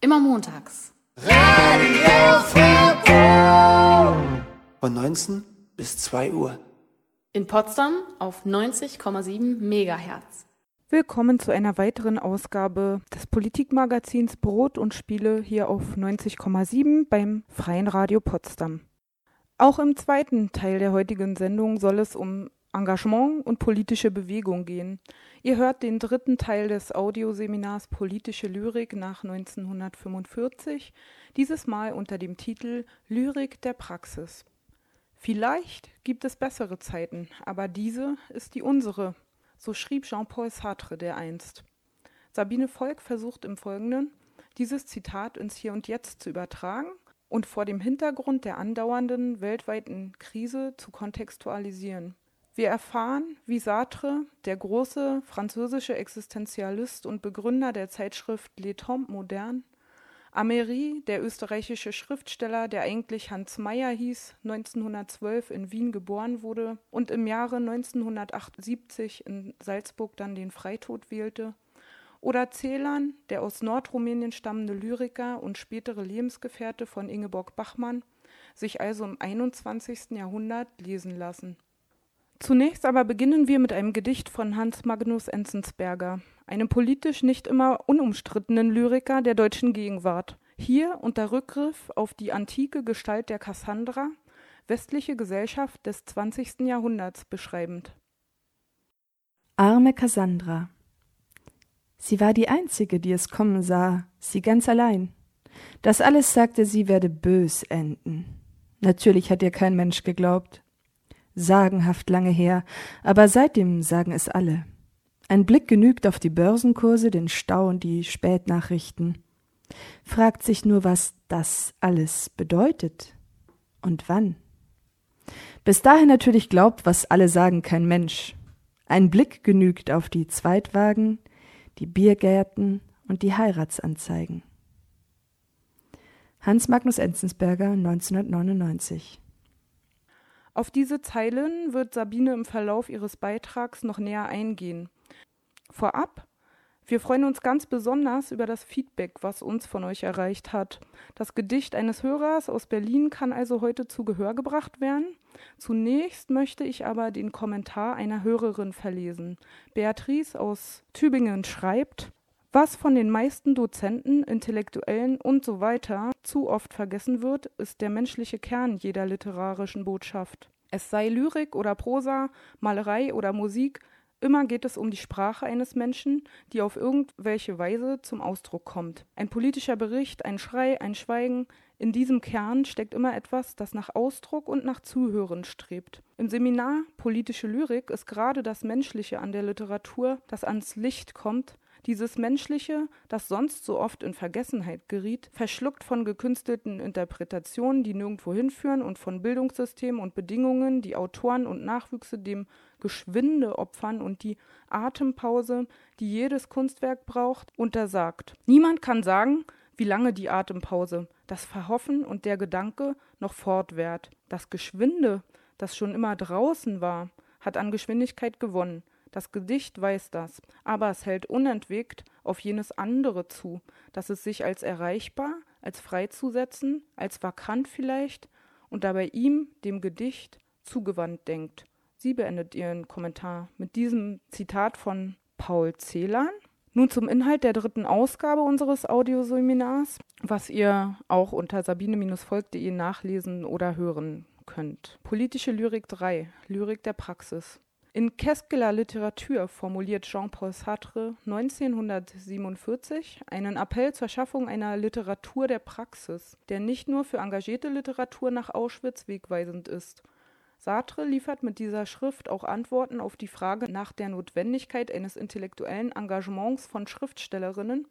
Immer montags. Radio Foto. Von 19 bis 2 Uhr. In Potsdam auf 90,7 Megahertz. Willkommen zu einer weiteren Ausgabe des Politikmagazins Brot und Spiele hier auf 90,7 beim Freien Radio Potsdam. Auch im zweiten Teil der heutigen Sendung soll es um Engagement und politische Bewegung gehen. Ihr hört den dritten Teil des Audioseminars Politische Lyrik nach 1945, dieses Mal unter dem Titel Lyrik der Praxis. Vielleicht gibt es bessere Zeiten, aber diese ist die unsere, so schrieb Jean-Paul Sartre dereinst. Sabine Volk versucht im Folgenden, dieses Zitat ins Hier und Jetzt zu übertragen und vor dem Hintergrund der andauernden weltweiten Krise zu kontextualisieren. Wir erfahren, wie Sartre, der große französische Existenzialist und Begründer der Zeitschrift Les Temps Modernes, Amery, der österreichische Schriftsteller, der eigentlich Hans Meyer hieß, 1912 in Wien geboren wurde und im Jahre 1978 in Salzburg dann den Freitod wählte, oder Celan, der aus Nordrumänien stammende Lyriker und spätere Lebensgefährte von Ingeborg Bachmann, sich also im 21. Jahrhundert lesen lassen. Zunächst aber beginnen wir mit einem Gedicht von Hans Magnus Enzensberger, einem politisch nicht immer unumstrittenen Lyriker der deutschen Gegenwart. Hier unter Rückgriff auf die antike Gestalt der Kassandra, westliche Gesellschaft des 20. Jahrhunderts beschreibend. Arme Kassandra. Sie war die Einzige, die es kommen sah, sie ganz allein. Das alles sagte sie, werde bös enden. Natürlich hat ihr kein Mensch geglaubt sagenhaft lange her, aber seitdem sagen es alle. Ein Blick genügt auf die Börsenkurse, den Stau und die Spätnachrichten. Fragt sich nur, was das alles bedeutet und wann. Bis dahin natürlich glaubt, was alle sagen, kein Mensch. Ein Blick genügt auf die Zweitwagen, die Biergärten und die Heiratsanzeigen. Hans Magnus Enzensberger 1999 auf diese Zeilen wird Sabine im Verlauf ihres Beitrags noch näher eingehen. Vorab, wir freuen uns ganz besonders über das Feedback, was uns von euch erreicht hat. Das Gedicht eines Hörers aus Berlin kann also heute zu Gehör gebracht werden. Zunächst möchte ich aber den Kommentar einer Hörerin verlesen. Beatrice aus Tübingen schreibt, was von den meisten Dozenten, Intellektuellen und so weiter zu oft vergessen wird, ist der menschliche Kern jeder literarischen Botschaft. Es sei Lyrik oder Prosa, Malerei oder Musik, immer geht es um die Sprache eines Menschen, die auf irgendwelche Weise zum Ausdruck kommt. Ein politischer Bericht, ein Schrei, ein Schweigen, in diesem Kern steckt immer etwas, das nach Ausdruck und nach Zuhören strebt. Im Seminar Politische Lyrik ist gerade das Menschliche an der Literatur, das ans Licht kommt, dieses Menschliche, das sonst so oft in Vergessenheit geriet, verschluckt von gekünstelten Interpretationen, die nirgendwo hinführen, und von Bildungssystemen und Bedingungen, die Autoren und Nachwüchse dem Geschwinde opfern und die Atempause, die jedes Kunstwerk braucht, untersagt. Niemand kann sagen, wie lange die Atempause, das Verhoffen und der Gedanke noch fortwährt. Das Geschwinde, das schon immer draußen war, hat an Geschwindigkeit gewonnen. Das Gedicht weiß das, aber es hält unentwegt auf jenes andere zu, das es sich als erreichbar, als freizusetzen, als vakant vielleicht und dabei ihm, dem Gedicht, zugewandt denkt. Sie beendet ihren Kommentar mit diesem Zitat von Paul Celan. Nun zum Inhalt der dritten Ausgabe unseres Audioseminars, was ihr auch unter sabine-volk.de nachlesen oder hören könnt. Politische Lyrik 3, Lyrik der Praxis. In la littérature formuliert Jean-Paul Sartre 1947 einen Appell zur Schaffung einer Literatur der Praxis, der nicht nur für engagierte Literatur nach Auschwitz wegweisend ist. Sartre liefert mit dieser Schrift auch Antworten auf die Frage nach der Notwendigkeit eines intellektuellen Engagements von Schriftstellerinnen,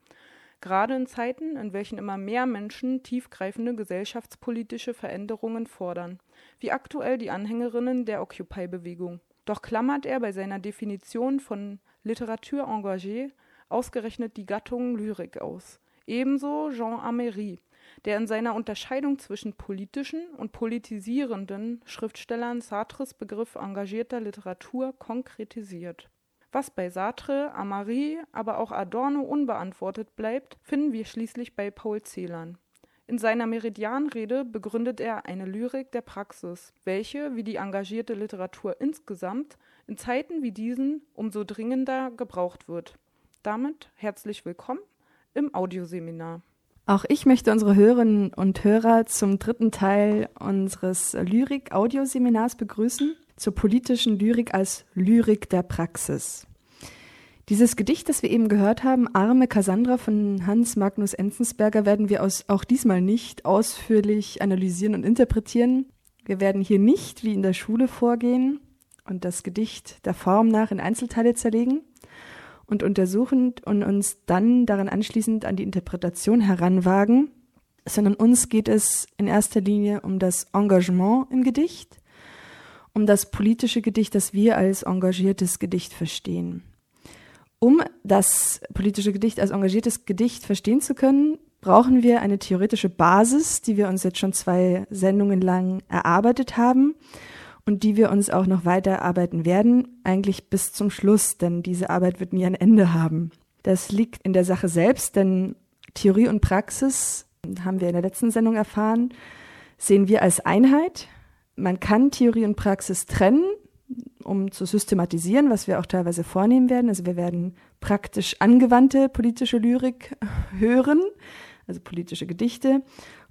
gerade in Zeiten, in welchen immer mehr Menschen tiefgreifende gesellschaftspolitische Veränderungen fordern, wie aktuell die Anhängerinnen der Occupy-Bewegung. Doch klammert er bei seiner Definition von Literatur engagée ausgerechnet die Gattung Lyrik aus. Ebenso Jean Améry, der in seiner Unterscheidung zwischen politischen und politisierenden Schriftstellern Sartres Begriff engagierter Literatur konkretisiert Was bei Sartre, Amari, aber auch Adorno unbeantwortet bleibt, finden wir schließlich bei Paul Celan. In seiner Meridianrede begründet er eine Lyrik der Praxis, welche, wie die engagierte Literatur insgesamt, in Zeiten wie diesen umso dringender gebraucht wird. Damit herzlich willkommen im Audioseminar. Auch ich möchte unsere Hörerinnen und Hörer zum dritten Teil unseres Lyrik-Audioseminars begrüßen, zur politischen Lyrik als Lyrik der Praxis. Dieses Gedicht, das wir eben gehört haben, Arme Cassandra von Hans Magnus Enzensberger, werden wir aus, auch diesmal nicht ausführlich analysieren und interpretieren. Wir werden hier nicht wie in der Schule vorgehen und das Gedicht der Form nach in Einzelteile zerlegen, und untersuchend und uns dann daran anschließend an die Interpretation heranwagen, sondern uns geht es in erster Linie um das Engagement im Gedicht, um das politische Gedicht, das wir als engagiertes Gedicht verstehen. Um das politische Gedicht als engagiertes Gedicht verstehen zu können, brauchen wir eine theoretische Basis, die wir uns jetzt schon zwei Sendungen lang erarbeitet haben und die wir uns auch noch weiter erarbeiten werden, eigentlich bis zum Schluss, denn diese Arbeit wird nie ein Ende haben. Das liegt in der Sache selbst, denn Theorie und Praxis, haben wir in der letzten Sendung erfahren, sehen wir als Einheit. Man kann Theorie und Praxis trennen, um zu systematisieren, was wir auch teilweise vornehmen werden. Also wir werden praktisch angewandte politische Lyrik hören, also politische Gedichte.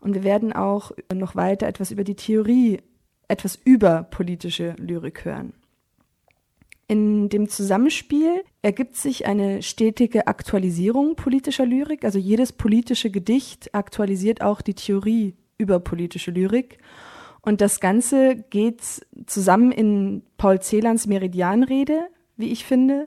Und wir werden auch noch weiter etwas über die Theorie etwas über politische Lyrik hören. In dem Zusammenspiel ergibt sich eine stetige Aktualisierung politischer Lyrik. Also jedes politische Gedicht aktualisiert auch die Theorie über politische Lyrik. Und das Ganze geht zusammen in Paul Celans Meridianrede, wie ich finde,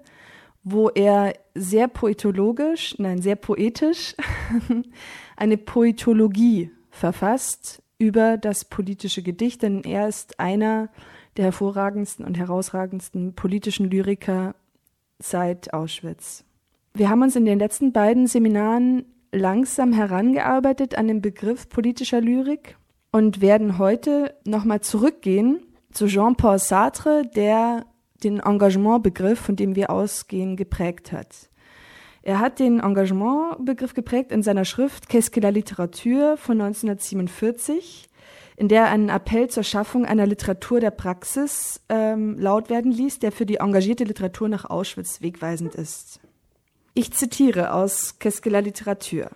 wo er sehr poetologisch, nein, sehr poetisch eine Poetologie verfasst über das politische Gedicht, denn er ist einer der hervorragendsten und herausragendsten politischen Lyriker seit Auschwitz. Wir haben uns in den letzten beiden Seminaren langsam herangearbeitet an den Begriff politischer Lyrik und werden heute nochmal zurückgehen zu Jean-Paul Sartre, der den Engagementbegriff, von dem wir ausgehen, geprägt hat. Er hat den Engagementbegriff geprägt in seiner Schrift Qu'est-ce que la littérature von 1947, in der er einen Appell zur Schaffung einer Literatur der Praxis ähm, laut werden ließ, der für die engagierte Literatur nach Auschwitz wegweisend ist. Ich zitiere aus Qu'est-ce que la littérature.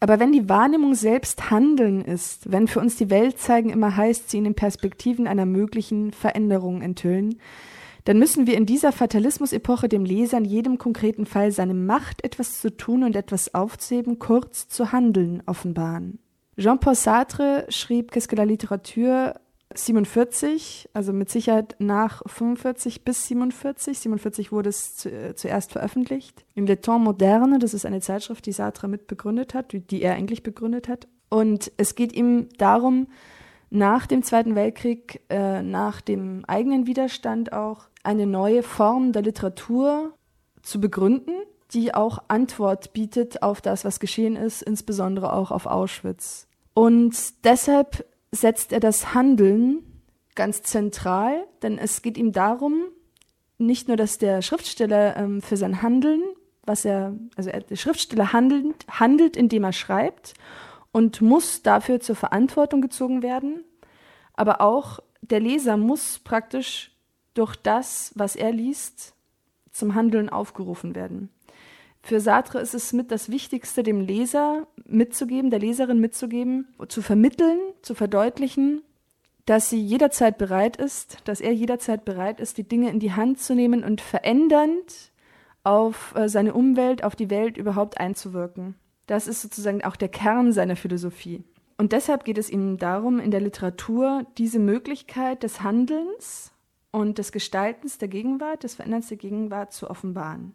Aber wenn die Wahrnehmung selbst Handeln ist, wenn für uns die Welt zeigen immer heißt, sie in den Perspektiven einer möglichen Veränderung enthüllen, dann müssen wir in dieser Fatalismus-Epoche dem Leser in jedem konkreten Fall seine Macht, etwas zu tun und etwas aufzuheben, kurz zu handeln, offenbaren. Jean-Paul Sartre schrieb Qu'est-ce que la littérature 47, also mit Sicherheit nach 45 bis 47. 47 wurde es zu, äh, zuerst veröffentlicht. In Le Temps Moderne, das ist eine Zeitschrift, die Sartre mit begründet hat, die, die er eigentlich begründet hat. Und es geht ihm darum, nach dem Zweiten Weltkrieg, äh, nach dem eigenen Widerstand auch, eine neue Form der Literatur zu begründen, die auch Antwort bietet auf das, was geschehen ist, insbesondere auch auf Auschwitz. Und deshalb setzt er das Handeln ganz zentral, denn es geht ihm darum, nicht nur, dass der Schriftsteller ähm, für sein Handeln, was er, also er, der Schriftsteller handelt, handelt, indem er schreibt und muss dafür zur Verantwortung gezogen werden, aber auch der Leser muss praktisch durch das, was er liest, zum Handeln aufgerufen werden. Für Sartre ist es mit das Wichtigste, dem Leser mitzugeben, der Leserin mitzugeben, zu vermitteln, zu verdeutlichen, dass sie jederzeit bereit ist, dass er jederzeit bereit ist, die Dinge in die Hand zu nehmen und verändernd auf äh, seine Umwelt, auf die Welt überhaupt einzuwirken. Das ist sozusagen auch der Kern seiner Philosophie. Und deshalb geht es ihm darum, in der Literatur diese Möglichkeit des Handelns und des Gestaltens der Gegenwart, des Veränderns der Gegenwart zu offenbaren.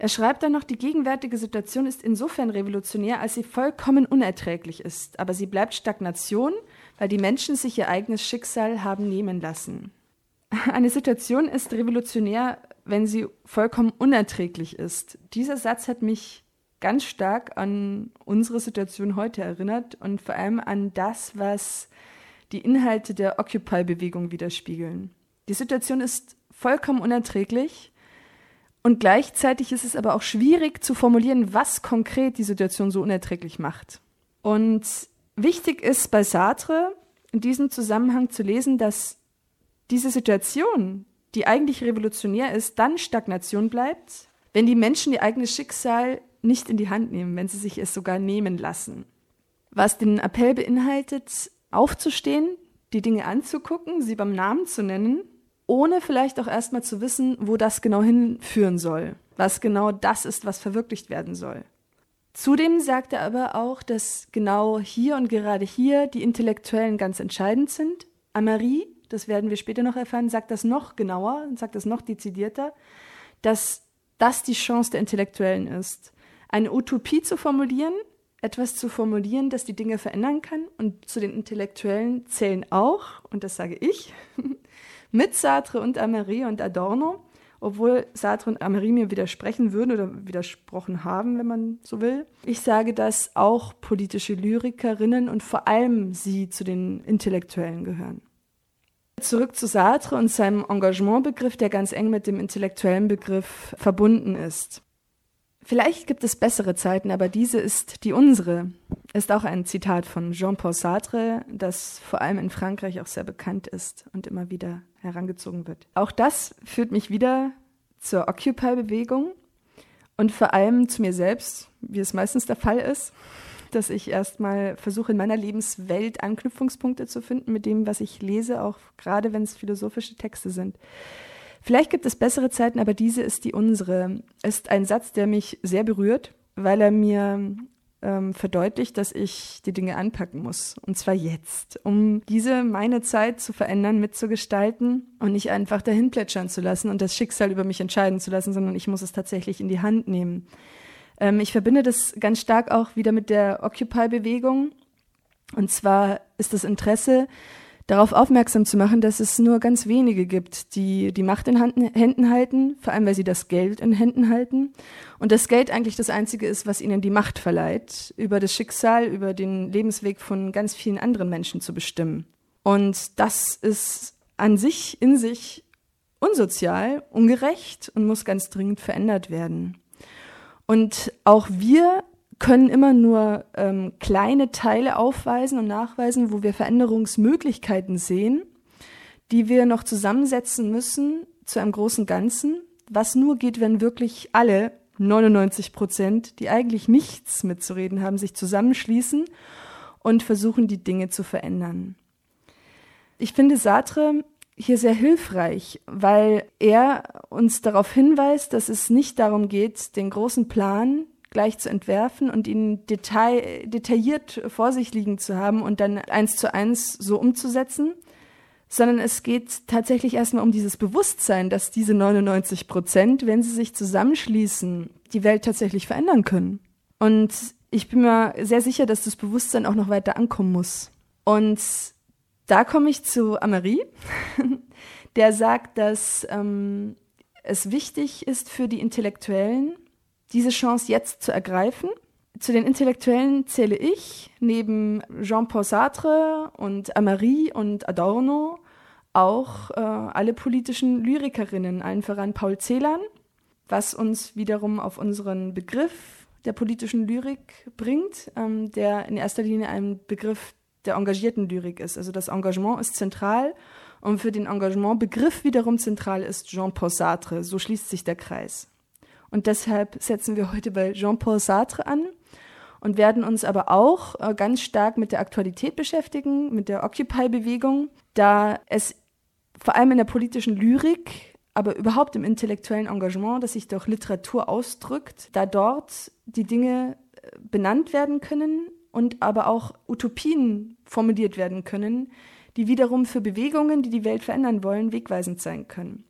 Er schreibt dann noch, die gegenwärtige Situation ist insofern revolutionär, als sie vollkommen unerträglich ist, aber sie bleibt Stagnation, weil die Menschen sich ihr eigenes Schicksal haben nehmen lassen. Eine Situation ist revolutionär, wenn sie vollkommen unerträglich ist. Dieser Satz hat mich ganz stark an unsere Situation heute erinnert und vor allem an das, was die Inhalte der Occupy-Bewegung widerspiegeln. Die Situation ist vollkommen unerträglich. Und gleichzeitig ist es aber auch schwierig zu formulieren, was konkret die Situation so unerträglich macht. Und wichtig ist bei Sartre in diesem Zusammenhang zu lesen, dass diese Situation, die eigentlich revolutionär ist, dann Stagnation bleibt, wenn die Menschen ihr eigenes Schicksal nicht in die Hand nehmen, wenn sie sich es sogar nehmen lassen. Was den Appell beinhaltet, aufzustehen, die Dinge anzugucken, sie beim Namen zu nennen, ohne vielleicht auch erstmal zu wissen, wo das genau hinführen soll, was genau das ist, was verwirklicht werden soll. Zudem sagt er aber auch, dass genau hier und gerade hier die Intellektuellen ganz entscheidend sind. Amari, das werden wir später noch erfahren, sagt das noch genauer und sagt das noch dezidierter, dass das die Chance der Intellektuellen ist. Eine Utopie zu formulieren, etwas zu formulieren, das die Dinge verändern kann. Und zu den Intellektuellen zählen auch, und das sage ich, mit Sartre und Amari und Adorno, obwohl Sartre und Amari mir widersprechen würden oder widersprochen haben, wenn man so will. Ich sage, dass auch politische Lyrikerinnen und vor allem sie zu den Intellektuellen gehören. Zurück zu Sartre und seinem Engagementbegriff, der ganz eng mit dem intellektuellen Begriff verbunden ist. Vielleicht gibt es bessere Zeiten, aber diese ist die unsere. Ist auch ein Zitat von Jean-Paul Sartre, das vor allem in Frankreich auch sehr bekannt ist und immer wieder herangezogen wird. Auch das führt mich wieder zur Occupy-Bewegung und vor allem zu mir selbst, wie es meistens der Fall ist, dass ich erstmal versuche, in meiner Lebenswelt Anknüpfungspunkte zu finden mit dem, was ich lese, auch gerade wenn es philosophische Texte sind. Vielleicht gibt es bessere Zeiten, aber diese ist die unsere. Ist ein Satz, der mich sehr berührt, weil er mir ähm, verdeutlicht, dass ich die Dinge anpacken muss. Und zwar jetzt, um diese meine Zeit zu verändern, mitzugestalten und nicht einfach dahin plätschern zu lassen und das Schicksal über mich entscheiden zu lassen, sondern ich muss es tatsächlich in die Hand nehmen. Ähm, ich verbinde das ganz stark auch wieder mit der Occupy-Bewegung. Und zwar ist das Interesse, darauf aufmerksam zu machen, dass es nur ganz wenige gibt, die die Macht in Händen halten, vor allem weil sie das Geld in Händen halten. Und das Geld eigentlich das Einzige ist, was ihnen die Macht verleiht, über das Schicksal, über den Lebensweg von ganz vielen anderen Menschen zu bestimmen. Und das ist an sich, in sich unsozial, ungerecht und muss ganz dringend verändert werden. Und auch wir können immer nur ähm, kleine Teile aufweisen und nachweisen, wo wir Veränderungsmöglichkeiten sehen, die wir noch zusammensetzen müssen zu einem großen Ganzen, was nur geht, wenn wirklich alle 99 Prozent, die eigentlich nichts mitzureden haben, sich zusammenschließen und versuchen, die Dinge zu verändern. Ich finde Sartre hier sehr hilfreich, weil er uns darauf hinweist, dass es nicht darum geht, den großen Plan gleich zu entwerfen und ihn detail, detailliert vor sich liegen zu haben und dann eins zu eins so umzusetzen, sondern es geht tatsächlich erstmal um dieses Bewusstsein, dass diese 99 Prozent, wenn sie sich zusammenschließen, die Welt tatsächlich verändern können. Und ich bin mir sehr sicher, dass das Bewusstsein auch noch weiter ankommen muss. Und da komme ich zu Amarie, der sagt, dass ähm, es wichtig ist für die Intellektuellen, diese Chance jetzt zu ergreifen. Zu den Intellektuellen zähle ich neben Jean-Paul Sartre und Amari und Adorno auch äh, alle politischen Lyrikerinnen, allen voran Paul Celan, was uns wiederum auf unseren Begriff der politischen Lyrik bringt, ähm, der in erster Linie ein Begriff der engagierten Lyrik ist. Also das Engagement ist zentral und für den Engagementbegriff wiederum zentral ist Jean-Paul Sartre. So schließt sich der Kreis. Und deshalb setzen wir heute bei Jean-Paul Sartre an und werden uns aber auch äh, ganz stark mit der Aktualität beschäftigen, mit der Occupy-Bewegung, da es vor allem in der politischen Lyrik, aber überhaupt im intellektuellen Engagement, das sich durch Literatur ausdrückt, da dort die Dinge äh, benannt werden können und aber auch Utopien formuliert werden können, die wiederum für Bewegungen, die die Welt verändern wollen, wegweisend sein können.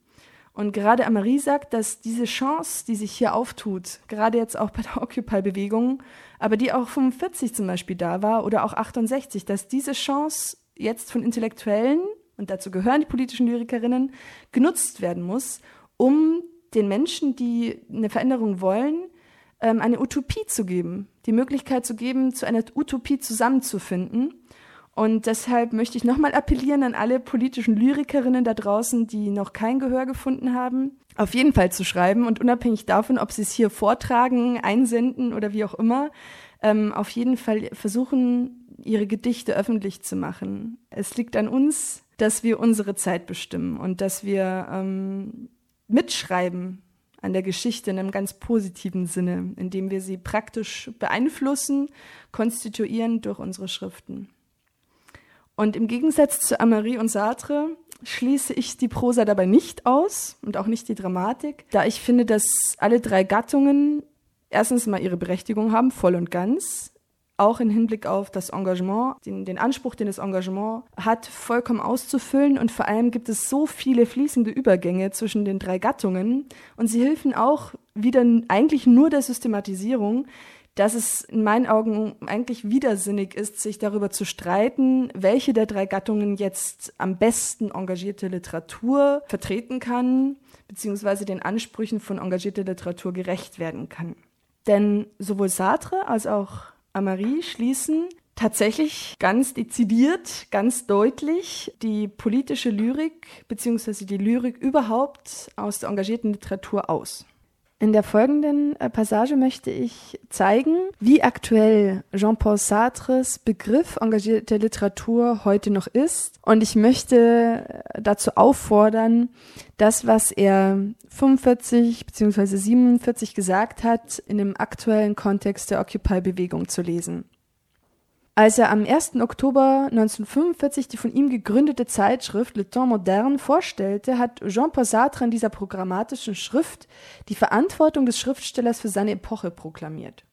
Und gerade Amarie sagt, dass diese Chance, die sich hier auftut, gerade jetzt auch bei der Occupy-Bewegung, aber die auch 45 zum Beispiel da war oder auch 68, dass diese Chance jetzt von Intellektuellen, und dazu gehören die politischen Lyrikerinnen, genutzt werden muss, um den Menschen, die eine Veränderung wollen, ähm, eine Utopie zu geben, die Möglichkeit zu geben, zu einer Utopie zusammenzufinden Und deshalb möchte ich nochmal appellieren an alle politischen Lyrikerinnen da draußen, die noch kein Gehör gefunden haben, auf jeden Fall zu schreiben und unabhängig davon, ob sie es hier vortragen, einsenden oder wie auch immer, ähm, auf jeden Fall versuchen, ihre Gedichte öffentlich zu machen. Es liegt an uns, dass wir unsere Zeit bestimmen und dass wir ähm, mitschreiben an der Geschichte in einem ganz positiven Sinne, indem wir sie praktisch beeinflussen, konstituieren durch unsere Schriften. Und im Gegensatz zu Amari und Sartre schließe ich die Prosa dabei nicht aus und auch nicht die Dramatik, da ich finde, dass alle drei Gattungen erstens mal ihre Berechtigung haben, voll und ganz, auch im Hinblick auf das Engagement, den, den, Anspruch, den das Engagement hat, vollkommen auszufüllen. Und vor allem gibt es so viele fließende Übergänge zwischen den drei Gattungen. Und sie helfen auch wieder eigentlich nur der Systematisierung, dass es in meinen Augen eigentlich widersinnig ist, sich darüber zu streiten, welche der drei Gattungen jetzt am besten engagierte Literatur vertreten kann, beziehungsweise den Ansprüchen von engagierter Literatur gerecht werden kann. Denn sowohl Sartre als auch Amari schließen tatsächlich ganz dezidiert, ganz deutlich die politische Lyrik beziehungsweise die Lyrik überhaupt aus der engagierten Literatur aus. In der folgenden äh, Passage möchte ich zeigen, wie aktuell Jean-Paul Sartres Begriff engagierte Literatur heute noch ist. Und ich möchte äh, dazu auffordern, das, was er 45 bzw. 47 gesagt hat, in dem aktuellen Kontext der Occupy-Bewegung zu lesen. Als er am 1. Oktober 1945 die von ihm gegründete Zeitschrift Le Temps Moderne vorstellte, hat Jean-Paul Sartre in dieser programmatischen Schrift die Verantwortung des Schriftstellers für seine Epoche proklamiert.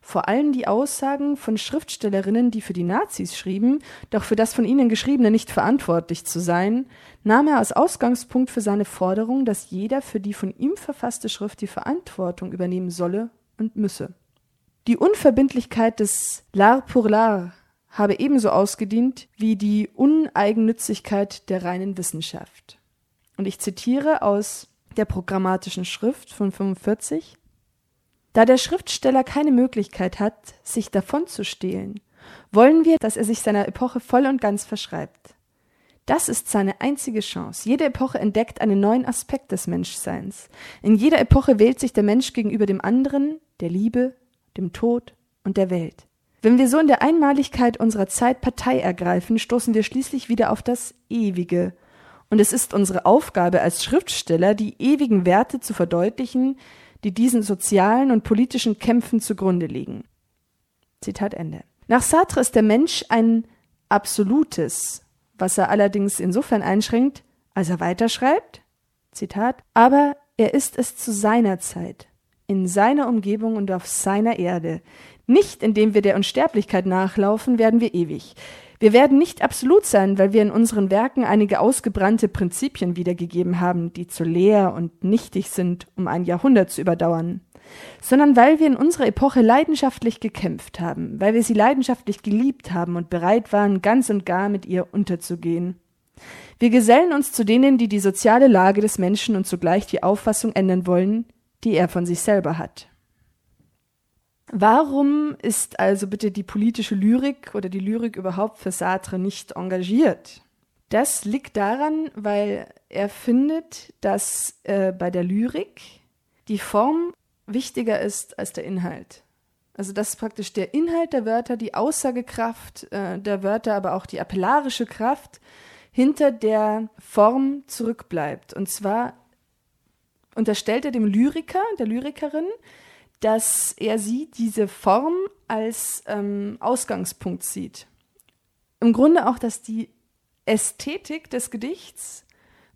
Vor allem die Aussagen von Schriftstellerinnen, die für die Nazis schrieben, doch für das von ihnen Geschriebene nicht verantwortlich zu sein, nahm er als Ausgangspunkt für seine Forderung, dass jeder für die von ihm verfasste Schrift die Verantwortung übernehmen solle und müsse. Die Unverbindlichkeit des L'art pour l'art habe ebenso ausgedient wie die Uneigennützigkeit der reinen Wissenschaft. Und ich zitiere aus der programmatischen Schrift von 45. Da der Schriftsteller keine Möglichkeit hat, sich davon zu stehlen, wollen wir, dass er sich seiner Epoche voll und ganz verschreibt. Das ist seine einzige Chance. Jede Epoche entdeckt einen neuen Aspekt des Menschseins. In jeder Epoche wählt sich der Mensch gegenüber dem anderen, der Liebe, dem Tod und der Welt. Wenn wir so in der Einmaligkeit unserer Zeit Partei ergreifen, stoßen wir schließlich wieder auf das Ewige. Und es ist unsere Aufgabe als Schriftsteller, die ewigen Werte zu verdeutlichen, die diesen sozialen und politischen Kämpfen zugrunde liegen. Zitat Ende. Nach Sartre ist der Mensch ein absolutes, was er allerdings insofern einschränkt, als er weiterschreibt, Zitat, aber er ist es zu seiner Zeit, in seiner Umgebung und auf seiner Erde. Nicht indem wir der Unsterblichkeit nachlaufen, werden wir ewig. Wir werden nicht absolut sein, weil wir in unseren Werken einige ausgebrannte Prinzipien wiedergegeben haben, die zu leer und nichtig sind, um ein Jahrhundert zu überdauern, sondern weil wir in unserer Epoche leidenschaftlich gekämpft haben, weil wir sie leidenschaftlich geliebt haben und bereit waren, ganz und gar mit ihr unterzugehen. Wir gesellen uns zu denen, die die soziale Lage des Menschen und zugleich die Auffassung ändern wollen, die er von sich selber hat. Warum ist also bitte die politische Lyrik oder die Lyrik überhaupt für Sartre nicht engagiert? Das liegt daran, weil er findet, dass äh, bei der Lyrik die Form wichtiger ist als der Inhalt. Also dass praktisch der Inhalt der Wörter, die Aussagekraft äh, der Wörter, aber auch die appellarische Kraft hinter der Form zurückbleibt. Und zwar unterstellt er dem Lyriker, der Lyrikerin, dass er sie diese Form als ähm, Ausgangspunkt sieht. Im Grunde auch, dass die Ästhetik des Gedichts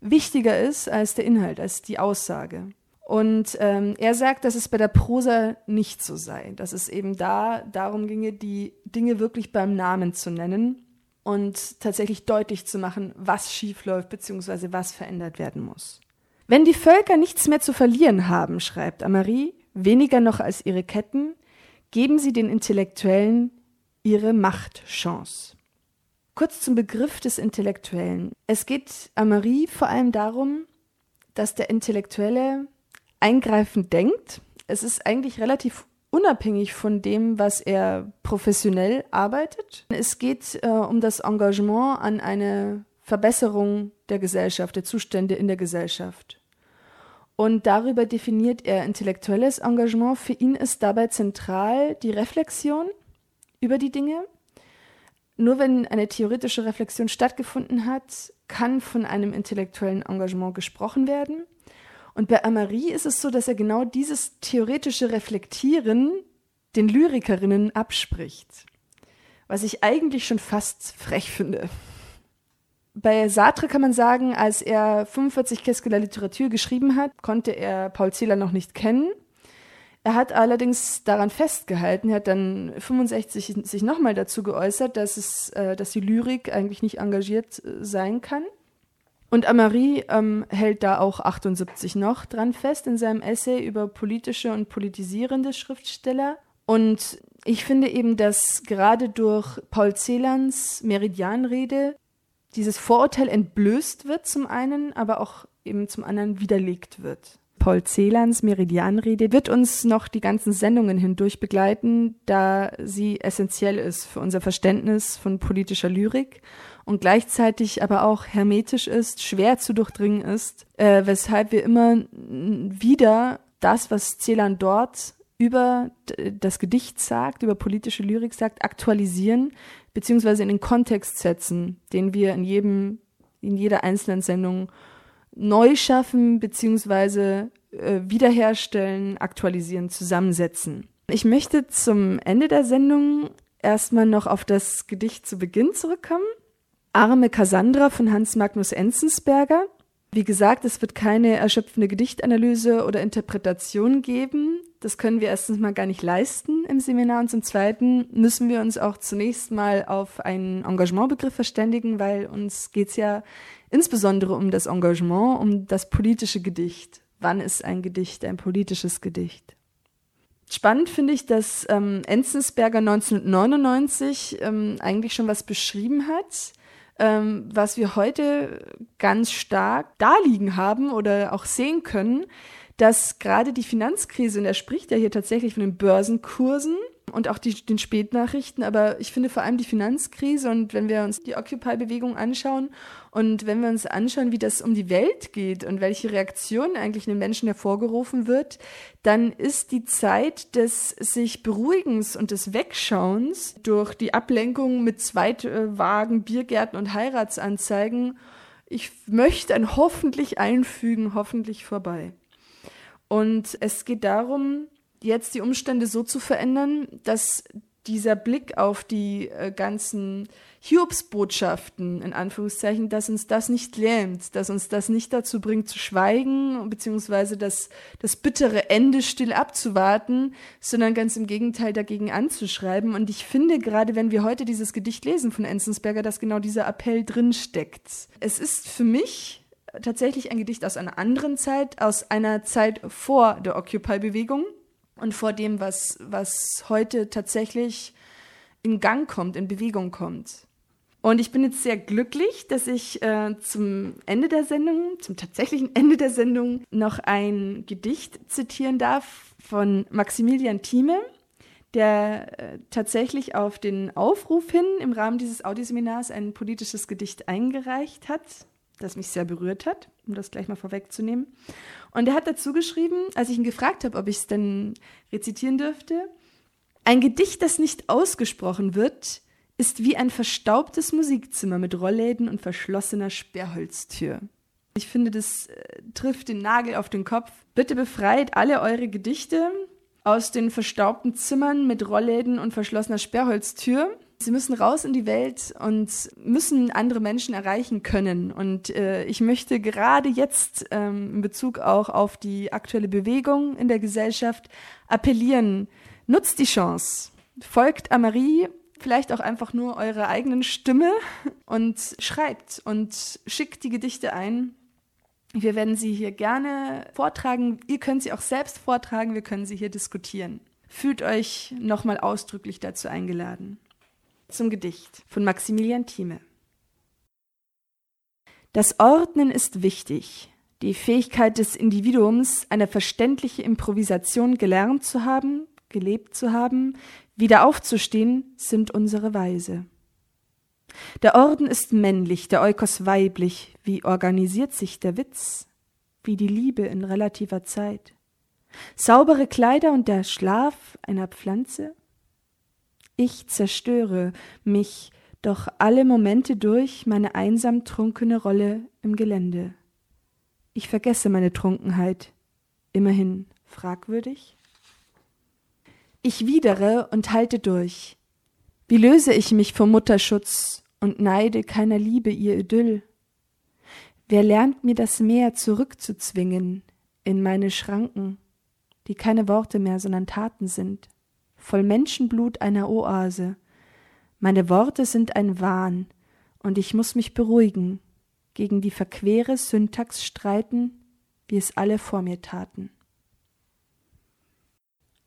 wichtiger ist als der Inhalt, als die Aussage. Und ähm, er sagt, dass es bei der Prosa nicht so sei, dass es eben da darum ginge, die Dinge wirklich beim Namen zu nennen und tatsächlich deutlich zu machen, was schiefläuft bzw. was verändert werden muss. Wenn die Völker nichts mehr zu verlieren haben, schreibt Amari, weniger noch als ihre Ketten, geben sie den Intellektuellen ihre Machtchance. Kurz zum Begriff des Intellektuellen. Es geht Amari vor allem darum, dass der Intellektuelle eingreifend denkt. Es ist eigentlich relativ unabhängig von dem, was er professionell arbeitet. Es geht äh, um das Engagement an eine Verbesserung der Gesellschaft, der Zustände in der Gesellschaft. Und darüber definiert er intellektuelles Engagement. Für ihn ist dabei zentral die Reflexion über die Dinge. Nur wenn eine theoretische Reflexion stattgefunden hat, kann von einem intellektuellen Engagement gesprochen werden. Und bei Amari ist es so, dass er genau dieses theoretische Reflektieren den Lyrikerinnen abspricht. Was ich eigentlich schon fast frech finde. Bei Sartre kann man sagen, als er 45 Qu'est-ce la Literatur geschrieben hat, konnte er Paul Celan noch nicht kennen. Er hat allerdings daran festgehalten, er hat dann 65 sich nochmal dazu geäußert, dass, es, äh, dass die Lyrik eigentlich nicht engagiert äh, sein kann. Und Amari ähm, hält da auch 78 noch dran fest in seinem Essay über politische und politisierende Schriftsteller. Und ich finde eben, dass gerade durch Paul Celans Meridianrede dieses Vorurteil entblößt wird zum einen, aber auch eben zum anderen widerlegt wird. Paul Celans Meridianrede wird uns noch die ganzen Sendungen hindurch begleiten, da sie essentiell ist für unser Verständnis von politischer Lyrik und gleichzeitig aber auch hermetisch ist, schwer zu durchdringen ist, äh, weshalb wir immer wieder das, was Celan dort über das Gedicht sagt, über politische Lyrik sagt, aktualisieren, beziehungsweise in den Kontext setzen, den wir in jedem, in jeder einzelnen Sendung neu schaffen, beziehungsweise äh, wiederherstellen, aktualisieren, zusammensetzen. Ich möchte zum Ende der Sendung erstmal noch auf das Gedicht zu Beginn zurückkommen. Arme Cassandra von Hans Magnus Enzensberger. Wie gesagt, es wird keine erschöpfende Gedichtanalyse oder Interpretation geben. Das können wir erstens mal gar nicht leisten im Seminar und zum Zweiten müssen wir uns auch zunächst mal auf einen Engagementbegriff verständigen, weil uns geht es ja insbesondere um das Engagement, um das politische Gedicht. Wann ist ein Gedicht ein politisches Gedicht? Spannend finde ich, dass ähm, Enzensberger 1999 ähm, eigentlich schon was beschrieben hat ähm, was wir heute ganz stark darliegen haben oder auch sehen können, dass gerade die Finanzkrise, und er spricht ja hier tatsächlich von den Börsenkursen, und auch die, den Spätnachrichten, aber ich finde vor allem die Finanzkrise und wenn wir uns die Occupy-Bewegung anschauen und wenn wir uns anschauen, wie das um die Welt geht und welche Reaktion eigentlich in den Menschen hervorgerufen wird, dann ist die Zeit des sich Beruhigens und des Wegschauens durch die Ablenkung mit Zweitwagen, Biergärten und Heiratsanzeigen, ich möchte ein hoffentlich einfügen, hoffentlich vorbei. Und es geht darum, jetzt die Umstände so zu verändern, dass dieser Blick auf die äh, ganzen Hiobsbotschaften, in Anführungszeichen, dass uns das nicht lähmt, dass uns das nicht dazu bringt zu schweigen, beziehungsweise das, das bittere Ende still abzuwarten, sondern ganz im Gegenteil dagegen anzuschreiben. Und ich finde, gerade wenn wir heute dieses Gedicht lesen von Enzensberger, dass genau dieser Appell drinsteckt. Es ist für mich tatsächlich ein Gedicht aus einer anderen Zeit, aus einer Zeit vor der Occupy-Bewegung und vor dem, was, was heute tatsächlich in Gang kommt, in Bewegung kommt. Und ich bin jetzt sehr glücklich, dass ich äh, zum Ende der Sendung, zum tatsächlichen Ende der Sendung, noch ein Gedicht zitieren darf von Maximilian Thieme, der äh, tatsächlich auf den Aufruf hin im Rahmen dieses Audioseminars ein politisches Gedicht eingereicht hat, das mich sehr berührt hat, um das gleich mal vorwegzunehmen. Und er hat dazu geschrieben, als ich ihn gefragt habe, ob ich es denn rezitieren dürfte, ein Gedicht, das nicht ausgesprochen wird, ist wie ein verstaubtes Musikzimmer mit Rollläden und verschlossener Sperrholztür. Ich finde, das äh, trifft den Nagel auf den Kopf. Bitte befreit alle eure Gedichte aus den verstaubten Zimmern mit Rollläden und verschlossener Sperrholztür Sie müssen raus in die Welt und müssen andere Menschen erreichen können. Und äh, ich möchte gerade jetzt ähm, in Bezug auch auf die aktuelle Bewegung in der Gesellschaft appellieren. Nutzt die Chance. Folgt Amarie, vielleicht auch einfach nur eurer eigenen Stimme und schreibt und schickt die Gedichte ein. Wir werden sie hier gerne vortragen. Ihr könnt sie auch selbst vortragen. Wir können sie hier diskutieren. Fühlt euch nochmal ausdrücklich dazu eingeladen zum Gedicht von Maximilian Thieme. Das Ordnen ist wichtig. Die Fähigkeit des Individuums, eine verständliche Improvisation gelernt zu haben, gelebt zu haben, wieder aufzustehen, sind unsere Weise. Der Orden ist männlich, der Eukos weiblich. Wie organisiert sich der Witz? Wie die Liebe in relativer Zeit. Saubere Kleider und der Schlaf einer Pflanze? Ich zerstöre mich doch alle Momente durch meine einsam trunkene Rolle im Gelände. Ich vergesse meine Trunkenheit, immerhin fragwürdig. Ich widere und halte durch. Wie löse ich mich vom Mutterschutz und neide keiner Liebe ihr Idyll? Wer lernt mir das Meer zurückzuzwingen in meine Schranken, die keine Worte mehr, sondern Taten sind, voll Menschenblut einer Oase? Meine Worte sind ein Wahn, und ich muss mich beruhigen, gegen die verquere Syntax streiten, wie es alle vor mir taten.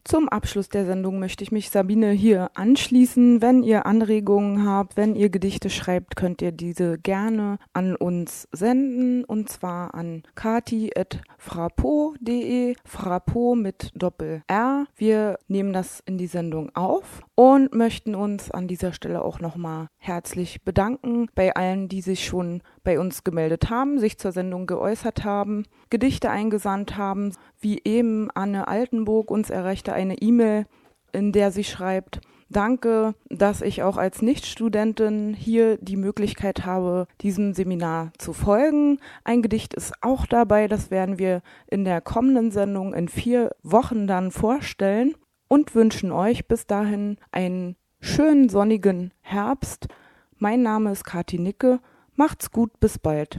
Zum Abschluss der Sendung möchte ich mich Sabine hier anschließen. Wenn ihr Anregungen habt, wenn ihr Gedichte schreibt, könnt ihr diese gerne an uns senden und zwar an kati.frapo.de, Frapo mit Doppel R. Wir nehmen das in die Sendung auf und möchten uns an dieser Stelle auch nochmal herzlich bedanken bei allen, die sich schon bei uns gemeldet haben, sich zur Sendung geäußert haben, Gedichte eingesandt haben, wie eben Anne Altenburg uns erreichte eine E-Mail, in der sie schreibt, Danke, dass ich auch als Nichtstudentin hier die Möglichkeit habe, diesem Seminar zu folgen. Ein Gedicht ist auch dabei, das werden wir in der kommenden Sendung in vier Wochen dann vorstellen und wünschen euch bis dahin einen schönen sonnigen Herbst. Mein Name ist Kathi Nicke. Macht's gut, bis bald.